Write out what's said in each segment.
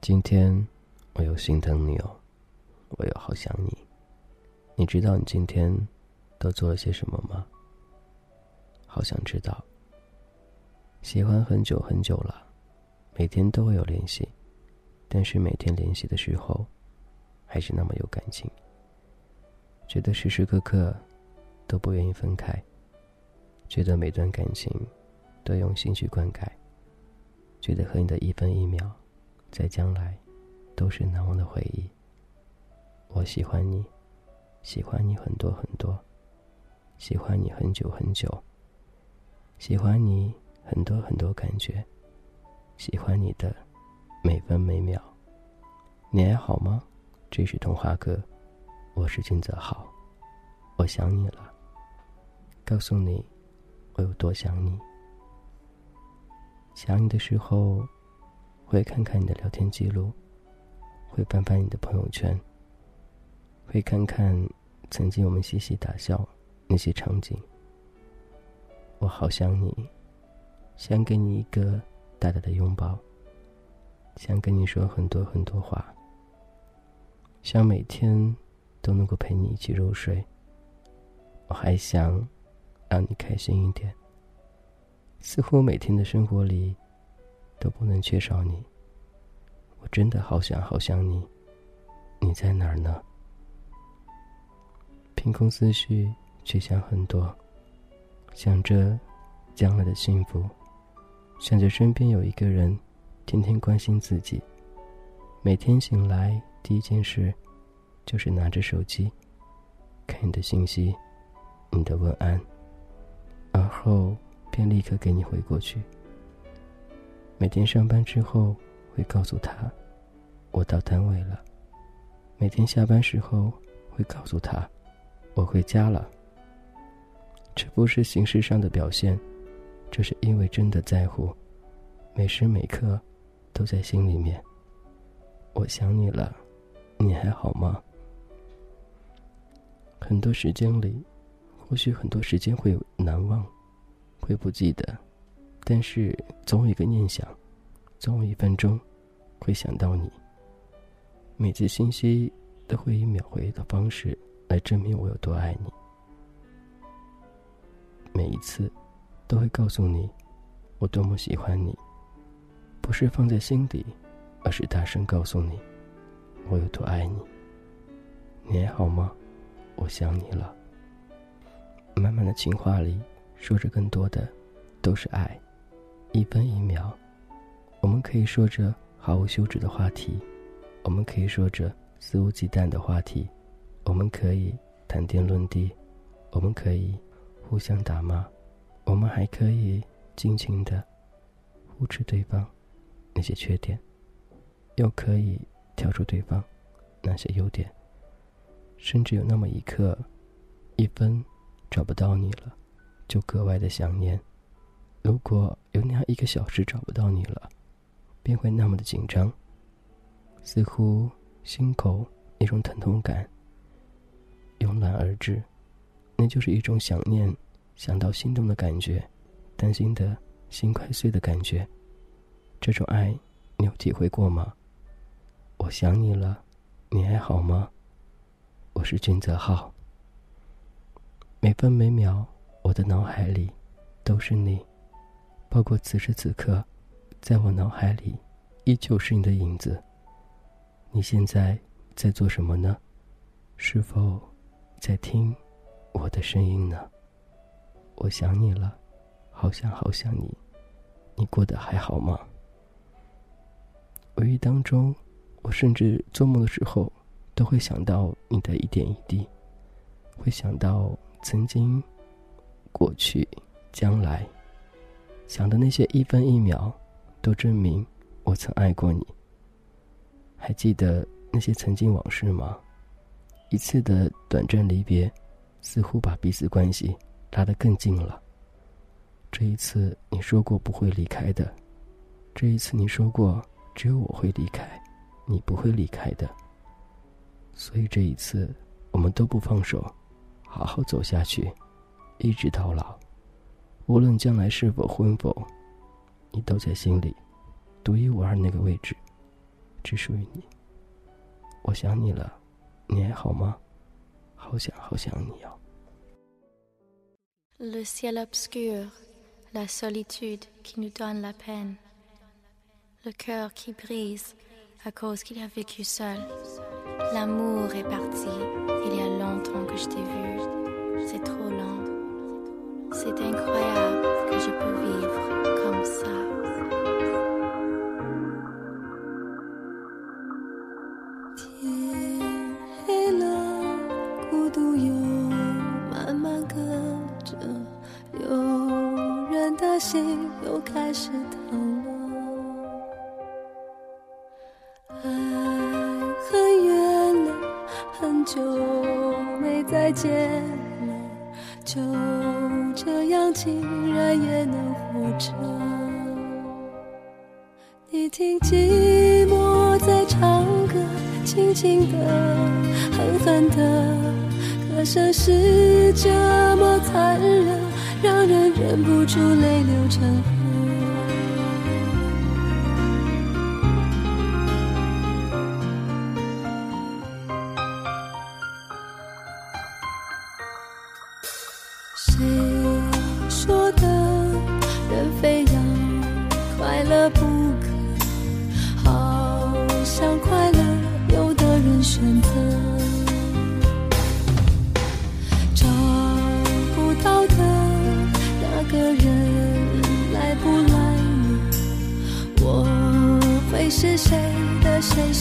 今天我又心疼你哦，我又好想你。你知道你今天都做了些什么吗？好想知道。喜欢很久很久了，每天都会有联系，但是每天联系的时候，还是那么有感情。觉得时时刻刻都不愿意分开，觉得每段感情都用心去灌溉，觉得和你的一分一秒。在将来，都是难忘的回忆。我喜欢你，喜欢你很多很多，喜欢你很久很久，喜欢你很多很多感觉，喜欢你的每分每秒。你还好吗？这是童话哥，我是金泽浩，我想你了。告诉你，我有多想你。想你的时候。会看看你的聊天记录，会翻翻你的朋友圈，会看看曾经我们嬉戏打笑那些场景。我好想你，想给你一个大大的拥抱，想跟你说很多很多话，想每天都能够陪你一起入睡。我还想让你开心一点，似乎每天的生活里。都不能缺少你。我真的好想好想你，你在哪儿呢？凭空思绪，却想很多，想着将来的幸福，想着身边有一个人，天天关心自己。每天醒来第一件事，就是拿着手机，看你的信息，你的问安，而后便立刻给你回过去。每天上班之后，会告诉他，我到单位了。每天下班时候，会告诉他，我回家了。这不是形式上的表现，这是因为真的在乎，每时每刻，都在心里面。我想你了，你还好吗？很多时间里，或许很多时间会难忘，会不记得。但是总有一个念想，总有一分钟，会想到你。每次信息都会以秒回的方式来证明我有多爱你。每一次，都会告诉你，我多么喜欢你。不是放在心底，而是大声告诉你，我有多爱你。你还好吗？我想你了。满满的情话里，说着更多的，都是爱。一分一秒，我们可以说着毫无休止的话题，我们可以说着肆无忌惮的话题，我们可以谈天论地，我们可以互相打骂，我们还可以尽情的忽视对方那些缺点，又可以挑出对方那些优点，甚至有那么一刻，一分找不到你了，就格外的想念。如果有那样一个小时找不到你了，便会那么的紧张，似乎心口一种疼痛感慵懒而至，那就是一种想念、想到心动的感觉，担心的心快碎的感觉。这种爱，你有体会过吗？我想你了，你还好吗？我是君泽浩。每分每秒，我的脑海里都是你。包括此时此刻，在我脑海里，依旧是你的影子。你现在在做什么呢？是否在听我的声音呢？我想你了，好想好想你。你过得还好吗？回忆当中，我甚至做梦的时候，都会想到你的一点一滴，会想到曾经、过去、将来。想的那些一分一秒，都证明我曾爱过你。还记得那些曾经往事吗？一次的短暂离别，似乎把彼此关系拉得更近了。这一次你说过不会离开的，这一次你说过只有我会离开，你不会离开的。所以这一次我们都不放手，好好走下去，一直到老。无论将来是否婚否，你都在心里，独一无二那个位置，只属于你。我想你了，你还好吗？好想好想你哦。Le ciel obscur, la solitude qui nous donne la peine, le cœur qui brise à cause qu'il a vécu seul. L'amour est parti, il y a longtemps que je t'ai vu, c'est trop long. C'est incroyable que je peux vivre comme ça. 天黑了，孤独又慢慢隔着，有人的心又开始疼 你听寂寞在唱歌，轻轻的，狠狠的，歌声是这么残忍，让人忍不住泪流成河。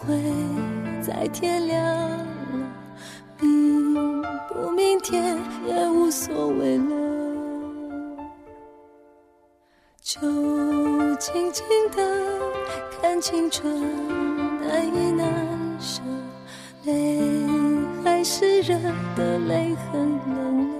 会再天亮了，明不明天也无所谓了，就静静的看青春难以难舍，泪还是热的，泪很冷了。